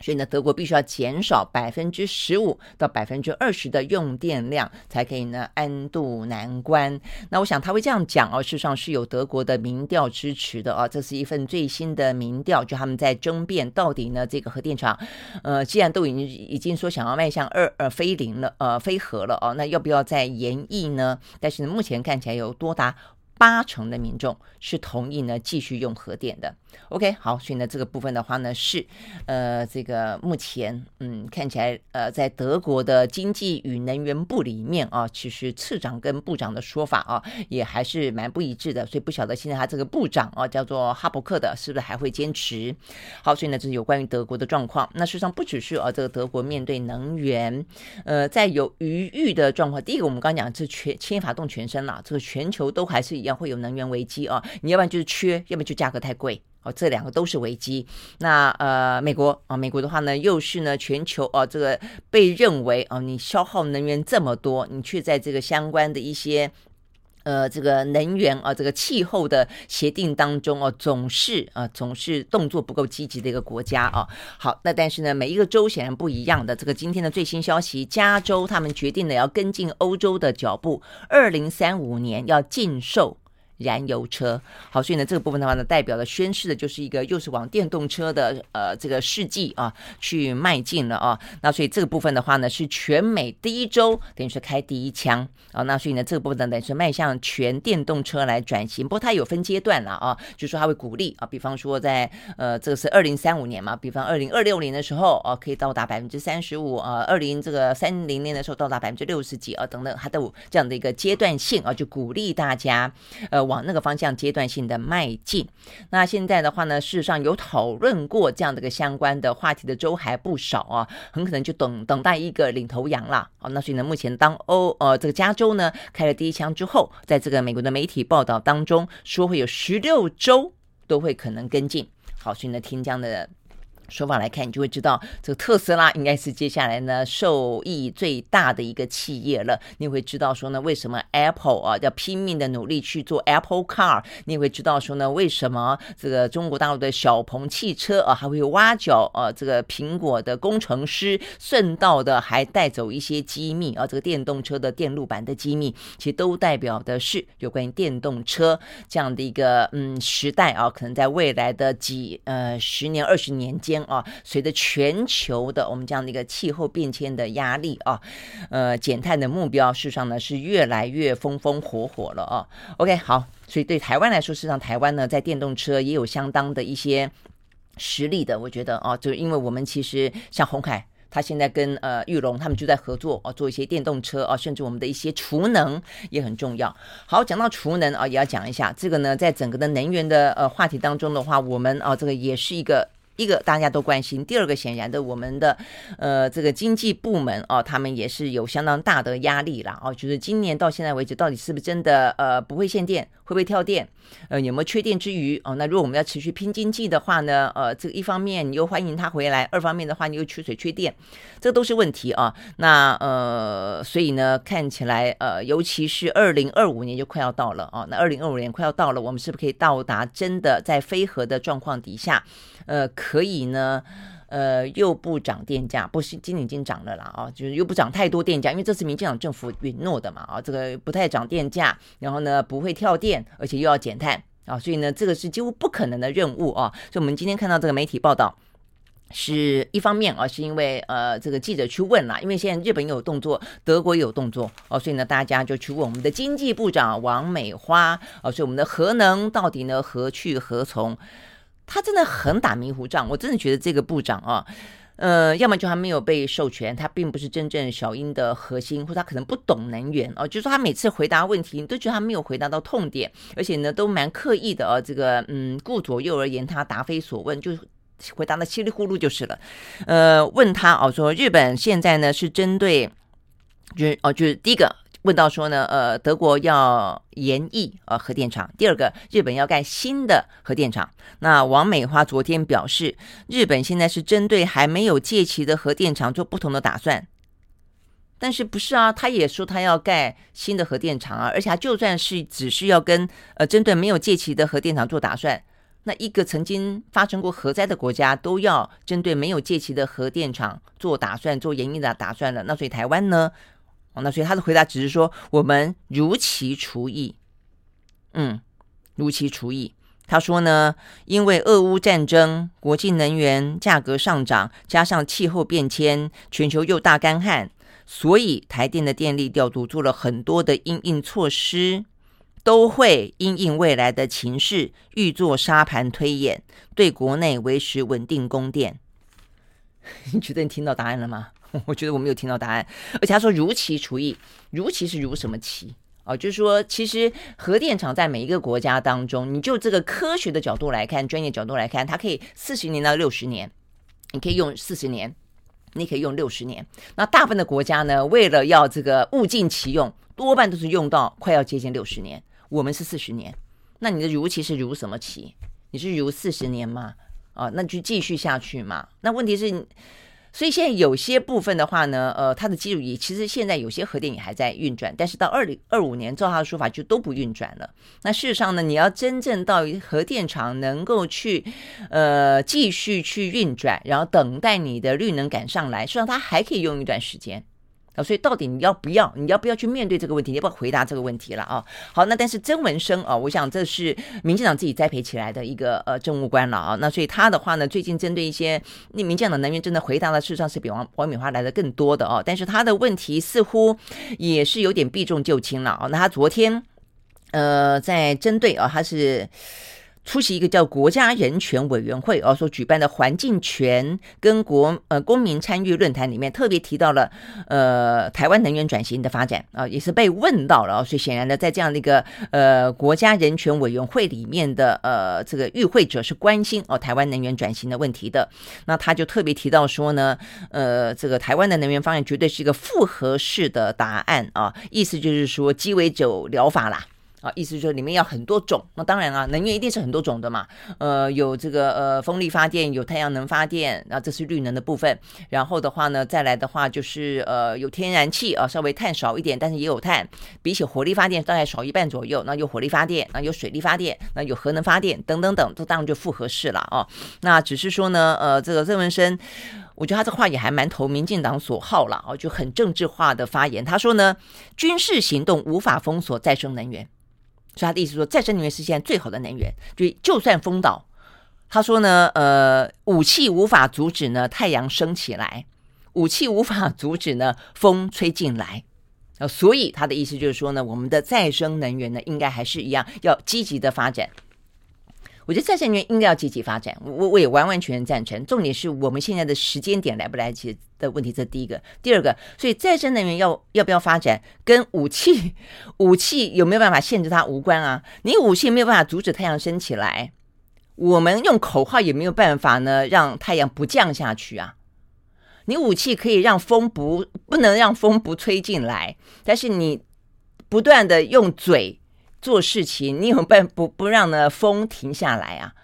所以呢，德国必须要减少百分之十五到百分之二十的用电量，才可以呢安度难关。那我想他会这样讲哦，事实上是有德国的民调支持的啊。这是一份最新的民调，就他们在争辩到底呢这个核电厂，呃，既然都已经已经说想要迈向二呃非零了呃非核了哦，那要不要再延役呢？但是呢，目前看起来有多达八成的民众是同意呢继续用核电的。OK，好，所以呢，这个部分的话呢，是呃，这个目前嗯，看起来呃，在德国的经济与能源部里面啊，其实次长跟部长的说法啊，也还是蛮不一致的，所以不晓得现在他这个部长啊，叫做哈伯克的，是不是还会坚持？好，所以呢，这是有关于德国的状况。那事实上不只是啊，这个德国面对能源，呃，在有余裕的状况，第一个我们刚刚讲是全牵一发动全身了，这个全球都还是一样会有能源危机啊，你要不然就是缺，要么就价格太贵。哦，这两个都是危机。那呃，美国啊，美国的话呢，又是呢全球哦，这个被认为哦，你消耗能源这么多，你却在这个相关的一些呃这个能源啊，这个气候的协定当中哦，总是啊总是动作不够积极的一个国家啊。好，那但是呢，每一个州显然不一样的。这个今天的最新消息，加州他们决定了要跟进欧洲的脚步，二零三五年要禁售。燃油车，好，所以呢，这个部分的话呢，代表了宣示的就是一个又是往电动车的呃这个世纪啊去迈进了啊。那所以这个部分的话呢，是全美第一周等于是开第一枪啊。那所以呢，这个部分呢，等于是迈向全电动车来转型。不过它有分阶段了啊，就是说它会鼓励啊，比方说在呃这个是二零三五年嘛，比方二零二六年的时候啊，可以到达百分之三十五啊，二零这个三零年的时候到达百分之六十几啊等等，它都有这样的一个阶段性啊，就鼓励大家呃。往那个方向阶段性的迈进。那现在的话呢，事实上有讨论过这样的一个相关的话题的州还不少啊，很可能就等等待一个领头羊了啊。那所以呢，目前当欧呃这个加州呢开了第一枪之后，在这个美国的媒体报道当中说会有十六州都会可能跟进。好，所以呢，听这样的。说法来看，你就会知道，这个特斯拉应该是接下来呢受益最大的一个企业了。你会知道说呢，为什么 Apple 啊要拼命的努力去做 Apple Car？你会知道说呢，为什么这个中国大陆的小鹏汽车啊还会挖角啊这个苹果的工程师，顺道的还带走一些机密啊，这个电动车的电路板的机密，其实都代表的是有关于电动车这样的一个嗯时代啊，可能在未来的几呃十年二十年间。啊，随着全球的我们这样的一个气候变迁的压力啊，呃，减碳的目标事实上呢是越来越风风火火了啊。OK，好，所以对台湾来说，事实上台湾呢在电动车也有相当的一些实力的，我觉得啊，就因为我们其实像鸿海，他现在跟呃玉龙他们就在合作啊，做一些电动车啊，甚至我们的一些储能也很重要。好，讲到储能啊，也要讲一下这个呢，在整个的能源的呃话题当中的话，我们啊这个也是一个。一个大家都关心，第二个显然的，我们的呃这个经济部门哦，他们也是有相当大的压力啦哦，就是今年到现在为止，到底是不是真的呃不会限电，会不会跳电，呃有没有缺电之余哦？那如果我们要持续拼经济的话呢，呃这个一方面你又欢迎他回来，二方面的话你又缺水缺电，这都是问题啊。那呃所以呢，看起来呃尤其是二零二五年就快要到了哦，那二零二五年快要到了，我们是不是可以到达真的在非核的状况底下，呃？可以呢，呃，又不涨电价，不是今年已经涨了啦啊，就是又不涨太多电价，因为这是民进党政府允诺的嘛啊，这个不太涨电价，然后呢不会跳电，而且又要减碳啊，所以呢这个是几乎不可能的任务啊，所以我们今天看到这个媒体报道，是一方面啊，是因为呃这个记者去问了，因为现在日本有动作，德国有动作哦，所以呢大家就去问我们的经济部长王美花啊，所以我们的核能到底呢何去何从？他真的很打迷糊仗，我真的觉得这个部长啊，呃，要么就还没有被授权，他并不是真正小英的核心，或者他可能不懂能源哦，就是说他每次回答问题，你都觉得他没有回答到痛点，而且呢，都蛮刻意的哦，这个嗯，顾左右而言他，答非所问，就回答的稀里糊涂就是了。呃，问他哦，说日本现在呢是针对，就是哦，就是第一个。问到说呢，呃，德国要延役呃核电厂，第二个，日本要盖新的核电厂。那王美花昨天表示，日本现在是针对还没有借期的核电厂做不同的打算。但是不是啊？他也说他要盖新的核电厂啊，而且就算是只是要跟呃针对没有借期的核电厂做打算，那一个曾经发生过核灾的国家都要针对没有借期的核电厂做打算、做延役的打算了。那所以台湾呢？哦，那所以他的回答只是说我们如期除役，嗯，如期除役。他说呢，因为俄乌战争、国际能源价格上涨，加上气候变迁，全球又大干旱，所以台电的电力调度做了很多的因应措施，都会因应未来的情势，预做沙盘推演，对国内维持稳定供电。你觉得你听到答案了吗？我觉得我没有听到答案。而且他说如期除役，如期是如什么期？哦，就是说，其实核电厂在每一个国家当中，你就这个科学的角度来看，专业角度来看，它可以四十年到六十年，你可以用四十年，你可以用六十年。那大部分的国家呢，为了要这个物尽其用，多半都是用到快要接近六十年。我们是四十年，那你的如期是如什么期？你是如四十年吗？啊，那就继续下去嘛。那问题是。所以现在有些部分的话呢，呃，它的技术也其实现在有些核电也还在运转，但是到二零二五年，照他的说法就都不运转了。那事实上呢，你要真正到核电厂能够去，呃，继续去运转，然后等待你的绿能赶上来，实际上它还可以用一段时间。啊，所以到底你要不要？你要不要去面对这个问题？你要不要回答这个问题了啊？好，那但是曾文生啊，我想这是民进党自己栽培起来的一个呃政务官了啊。那所以他的话呢，最近针对一些那民进党能源真的回答的事实上是比王王美花来的更多的哦。但是他的问题似乎也是有点避重就轻了啊。那他昨天呃在针对啊，他是。出席一个叫国家人权委员会哦所举办的环境权跟国呃公民参与论坛里面，特别提到了呃台湾能源转型的发展啊，也是被问到了，所以显然的，在这样的一个呃国家人权委员会里面的呃这个与会者是关心哦台湾能源转型的问题的，那他就特别提到说呢，呃这个台湾的能源方案绝对是一个复合式的答案啊，意思就是说鸡尾酒疗法啦。啊，意思是说里面要很多种，那当然啊，能源一定是很多种的嘛。呃，有这个呃风力发电，有太阳能发电，那这是绿能的部分。然后的话呢，再来的话就是呃有天然气啊，稍微碳少一点，但是也有碳，比起火力发电大概少一半左右。那有火力发电，那有水力发电，那有核能发电等等等，这当然就复合式了啊。那只是说呢，呃，这个郑文生，我觉得他这话也还蛮投民进党所好了啊，就很政治化的发言。他说呢，军事行动无法封锁再生能源。所以他的意思说，再生能源是现在最好的能源。就就算风岛，他说呢，呃，武器无法阻止呢太阳升起来，武器无法阻止呢风吹进来。呃，所以他的意思就是说呢，我们的再生能源呢，应该还是一样要积极的发展。我觉得再生能源应该要积极发展，我我也完完全全赞成。重点是我们现在的时间点来不来及的问题，这第一个。第二个，所以再生能源要要不要发展，跟武器武器有没有办法限制它无关啊。你武器没有办法阻止太阳升起来，我们用口号也没有办法呢，让太阳不降下去啊。你武器可以让风不不能让风不吹进来，但是你不断的用嘴。做事情，你有办不不让呢风停下来啊？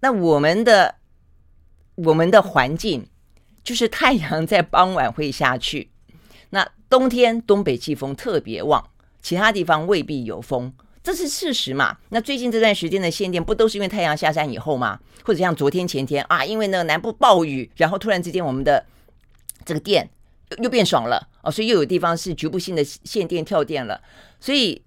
那我们的我们的环境就是太阳在傍晚会下去，那冬天东北季风特别旺，其他地方未必有风，这是事实嘛？那最近这段时间的限电不都是因为太阳下山以后吗？或者像昨天前天啊，因为那个南部暴雨，然后突然之间我们的这个电又又变爽了哦，所以又有地方是局部性的限电跳电了，所以。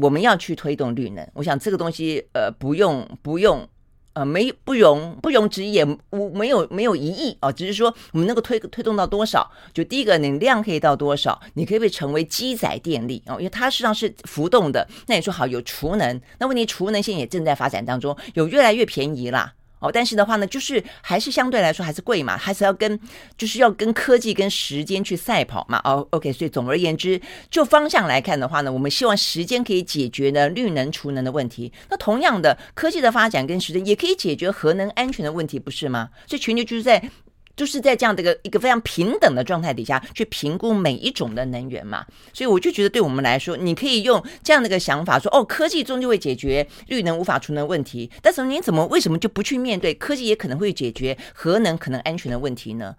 我们要去推动绿能，我想这个东西呃不用不用呃没不容不容置疑，也无没有没有疑义啊，只是说我们能够推推动到多少，就第一个你量可以到多少，你可以被成为机载电力哦，因为它实际上是浮动的。那你说好有储能，那问题储能现在也正在发展当中，有越来越便宜啦。但是的话呢，就是还是相对来说还是贵嘛，还是要跟就是要跟科技跟时间去赛跑嘛。哦，OK，所以总而言之，就方向来看的话呢，我们希望时间可以解决呢绿能储能的问题。那同样的，科技的发展跟时间也可以解决核能安全的问题，不是吗？所以全球就是在。就是在这样的一个一个非常平等的状态底下去评估每一种的能源嘛，所以我就觉得对我们来说，你可以用这样的一个想法说，哦，科技终究会解决绿能无法储能问题，但是你怎么为什么就不去面对科技也可能会解决核能可能安全的问题呢？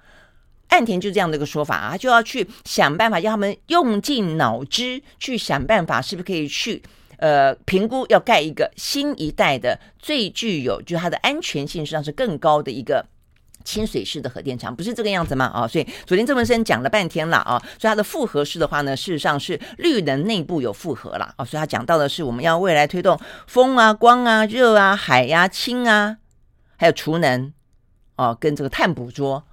岸田就这样的一个说法啊，就要去想办法要他们用尽脑汁去想办法，是不是可以去呃评估要盖一个新一代的最具有就是它的安全性实际上是更高的一个。清水式的核电厂不是这个样子吗？啊，所以昨天郑文生讲了半天了啊，所以它的复合式的话呢，事实上是绿能内部有复合了啊，所以他讲到的是我们要未来推动风啊、光啊、热啊、海呀、啊、氢啊，还有储能哦、跟这个碳捕捉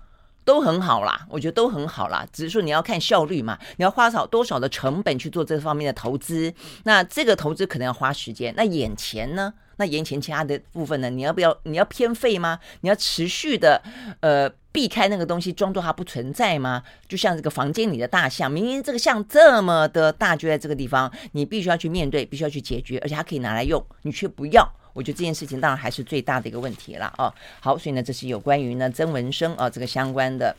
都很好啦，我觉得都很好啦，只是说你要看效率嘛，你要花少多少的成本去做这方面的投资，那这个投资可能要花时间，那眼前呢？那眼前其他的部分呢？你要不要？你要偏废吗？你要持续的呃避开那个东西，装作它不存在吗？就像这个房间里的大象，明明这个象这么的大，就在这个地方，你必须要去面对，必须要去解决，而且它可以拿来用，你却不要。我觉得这件事情当然还是最大的一个问题了啊。好，所以呢，这是有关于呢曾文生啊这个相关的。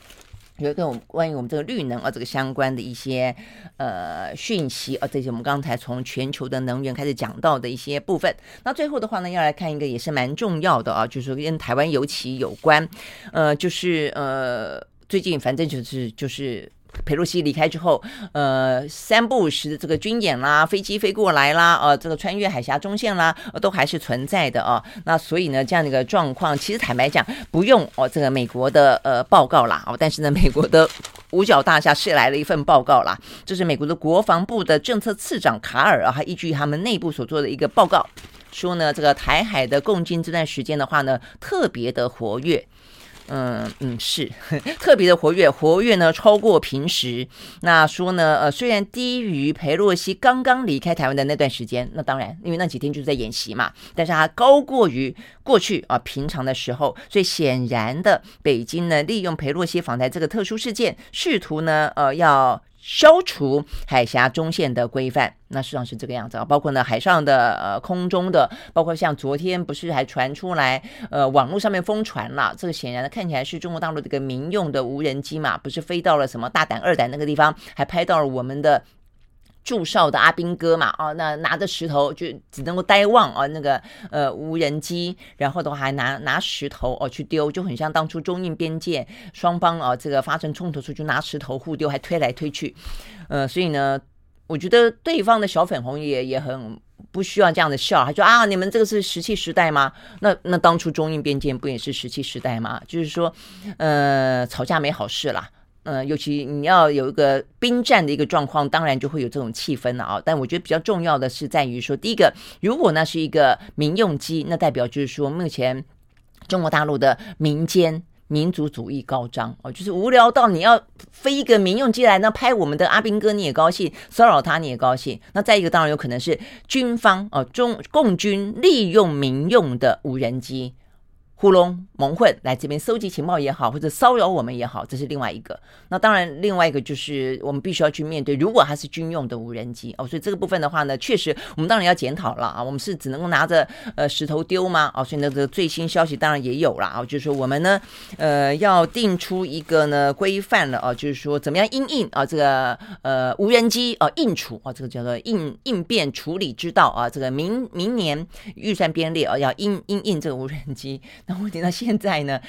有跟我们关于我们这个绿能啊，这个相关的一些呃讯息啊，这些我们刚才从全球的能源开始讲到的一些部分。那最后的话呢，要来看一个也是蛮重要的啊，就是跟台湾尤其有关，呃，就是呃最近反正就是就是。裴洛西离开之后，呃，三不五时这个军演啦，飞机飞过来啦，呃，这个穿越海峡中线啦，都还是存在的啊。那所以呢，这样的一个状况，其实坦白讲，不用哦，这个美国的呃报告啦，哦，但是呢，美国的五角大厦是来了一份报告啦，这是美国的国防部的政策次长卡尔啊，他依据他们内部所做的一个报告，说呢，这个台海的共军这段时间的话呢，特别的活跃。嗯嗯，是 特别的活跃，活跃呢超过平时。那说呢，呃，虽然低于裴洛西刚刚离开台湾的那段时间，那当然，因为那几天就是在演习嘛，但是它高过于过去啊平常的时候，所以显然的，北京呢利用裴洛西访台这个特殊事件，试图呢呃要。消除海峡中线的规范，那实际上是这个样子啊。包括呢海上的、呃空中的，包括像昨天不是还传出来，呃网络上面疯传了，这个显然的看起来是中国大陆这个民用的无人机嘛，不是飞到了什么大胆二胆那个地方，还拍到了我们的。驻哨的阿兵哥嘛，哦，那拿着石头就只能够呆望啊，那个呃无人机，然后的话还拿拿石头哦去丢，就很像当初中印边界双方啊这个发生冲突时就拿石头互丢，还推来推去，呃，所以呢，我觉得对方的小粉红也也很不需要这样的笑，他说啊，你们这个是石器时代吗？那那当初中印边界不也是石器时代吗？就是说，呃，吵架没好事啦。嗯，尤其你要有一个兵战的一个状况，当然就会有这种气氛了啊。但我觉得比较重要的是在于说，第一个，如果那是一个民用机，那代表就是说，目前中国大陆的民间民族主义高涨哦，就是无聊到你要飞一个民用机来，那拍我们的阿兵哥你也高兴，骚扰他你也高兴。那再一个，当然有可能是军方哦，中共军利用民用的无人机。糊弄蒙混来这边搜集情报也好，或者骚扰我们也好，这是另外一个。那当然，另外一个就是我们必须要去面对，如果它是军用的无人机哦，所以这个部分的话呢，确实我们当然要检讨了啊。我们是只能够拿着呃石头丢吗？哦，所以那个最新消息当然也有了啊，就是说我们呢呃要定出一个呢规范了啊，就是说怎么样因应啊这个呃无人机啊应处啊这个叫做应应变处理之道啊，这个明明年预算编列啊要应应应这个无人机。那问题到现在呢，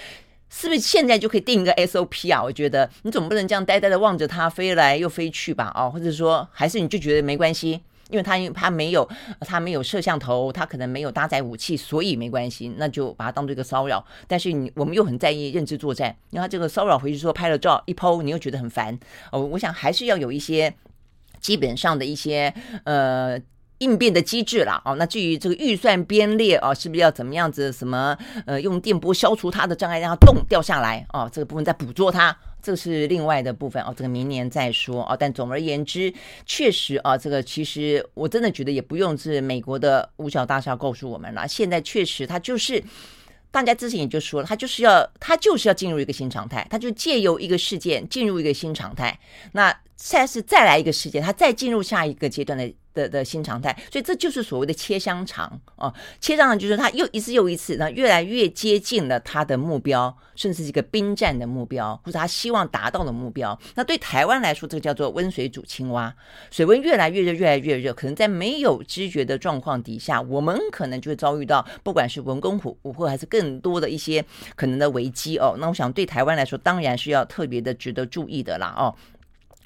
是不是现在就可以定一个 SOP 啊？我觉得你总不能这样呆呆的望着它飞来又飞去吧？哦，或者说还是你就觉得没关系，因为它它没有它没有摄像头，它可能没有搭载武器，所以没关系，那就把它当做一个骚扰。但是你我们又很在意认知作战，然后这个骚扰回去说拍了照一抛你又觉得很烦哦。我想还是要有一些基本上的一些呃。应变的机制啦，哦，那至于这个预算编列哦，是不是要怎么样子？什么呃，用电波消除它的障碍，让它动掉下来哦，这个部分再捕捉它，这是另外的部分哦。这个明年再说哦。但总而言之，确实啊，这个其实我真的觉得也不用是美国的五角大厦告诉我们了。现在确实它就是，大家之前也就说了，它就是要它就是要进入一个新常态，它就借由一个事件进入一个新常态。那现在是再来一个事件，它再进入下一个阶段的。的的新常态，所以这就是所谓的切香肠哦，切香肠就是他又一次又一次，那越来越接近了他的目标，甚至一个兵战的目标，或者他希望达到的目标。那对台湾来说，这个叫做温水煮青蛙，水温越来越热，越来越热，可能在没有知觉的状况底下，我们可能就会遭遇到，不管是文攻武吓，还是更多的一些可能的危机哦。那我想对台湾来说，当然是要特别的值得注意的啦哦。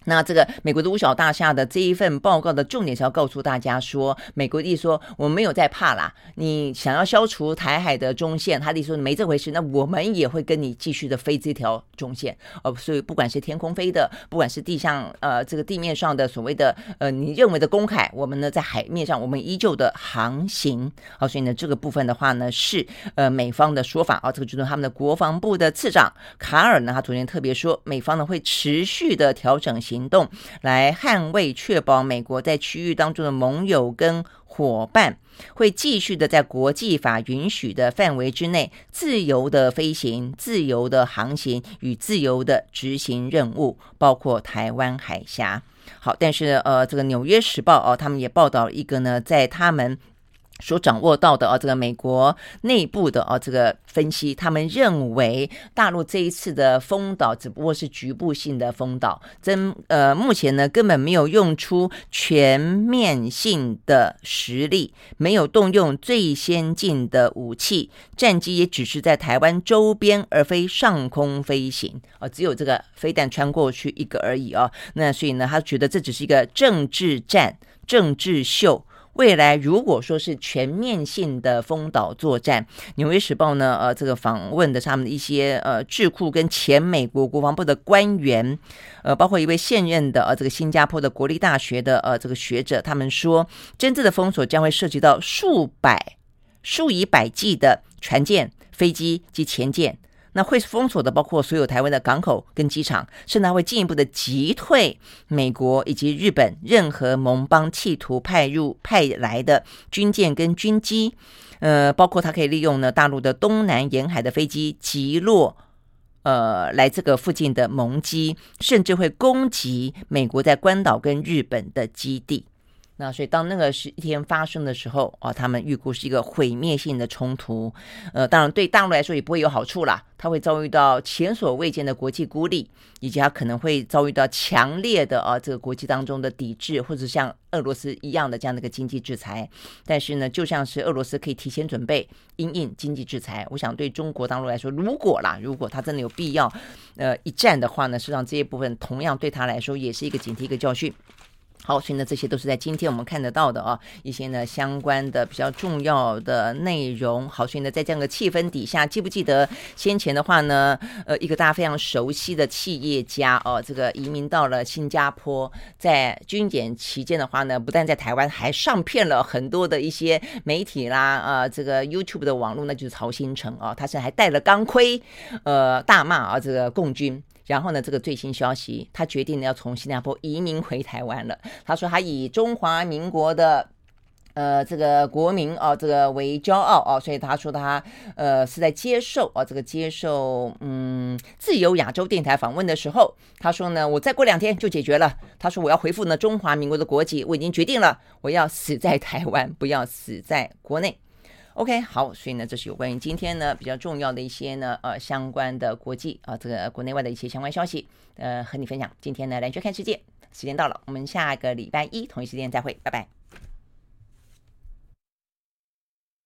那这个美国的五角大厦的这一份报告的重点是要告诉大家说，美国的说我们没有在怕啦，你想要消除台海的中线，他的说没这回事，那我们也会跟你继续的飞这条中线哦。所以不管是天空飞的，不管是地上呃这个地面上的所谓的呃你认为的公海，我们呢在海面上我们依旧的航行。好，所以呢这个部分的话呢是呃美方的说法啊，这个就是他们的国防部的次长卡尔呢，他昨天特别说，美方呢会持续的调整。行动来捍卫、确保美国在区域当中的盟友跟伙伴会继续的在国际法允许的范围之内自由的飞行、自由的航行与自由的执行任务，包括台湾海峡。好，但是呃，这个《纽约时报》哦，他们也报道一个呢，在他们。所掌握到的啊，这个美国内部的啊，这个分析，他们认为大陆这一次的封岛只不过是局部性的封岛，真呃，目前呢根本没有用出全面性的实力，没有动用最先进的武器，战机也只是在台湾周边而非上空飞行啊，只有这个飞弹穿过去一个而已啊，那所以呢，他觉得这只是一个政治战、政治秀。未来如果说是全面性的封岛作战，《纽约时报》呢，呃，这个访问的他们的一些呃智库跟前美国国防部的官员，呃，包括一位现任的呃这个新加坡的国立大学的呃这个学者，他们说，真正的封锁将会涉及到数百、数以百计的船舰、飞机及潜舰。那会封锁的包括所有台湾的港口跟机场，甚至还会进一步的击退美国以及日本任何盟邦企图派入派来的军舰跟军机，呃，包括它可以利用呢大陆的东南沿海的飞机击落，呃，来这个附近的盟机，甚至会攻击美国在关岛跟日本的基地。那所以，当那个是一天发生的时候啊，他们预估是一个毁灭性的冲突。呃，当然对大陆来说也不会有好处啦，他会遭遇到前所未见的国际孤立，以及他可能会遭遇到强烈的啊这个国际当中的抵制，或者像俄罗斯一样的这样的一个经济制裁。但是呢，就像是俄罗斯可以提前准备因应经济制裁，我想对中国大陆来说，如果啦，如果他真的有必要呃一战的话呢，实际上这些部分同样对他来说也是一个警惕，一个教训。好，所以呢，这些都是在今天我们看得到的啊，一些呢相关的比较重要的内容。好，所以呢，在这样的气氛底下，记不记得先前的话呢，呃，一个大家非常熟悉的企业家哦，这个移民到了新加坡，在军检期间的话呢，不但在台湾，还上骗了很多的一些媒体啦，啊、这个 YouTube 的网络，那就是曹兴诚啊，他现在还带了钢盔，呃，大骂啊这个共军。然后呢，这个最新消息，他决定要从新加坡移民回台湾了。他说他以中华民国的呃这个国民哦这个为骄傲哦，所以他说他呃是在接受哦这个接受嗯自由亚洲电台访问的时候，他说呢，我再过两天就解决了。他说我要回复呢中华民国的国籍，我已经决定了，我要死在台湾，不要死在国内。OK，好，所以呢，这是有关于今天呢比较重要的一些呢呃相关的国际啊、呃、这个国内外的一些相关消息，呃和你分享。今天呢，来去看世界，时间到了，我们下个礼拜一同一时间再会，拜拜。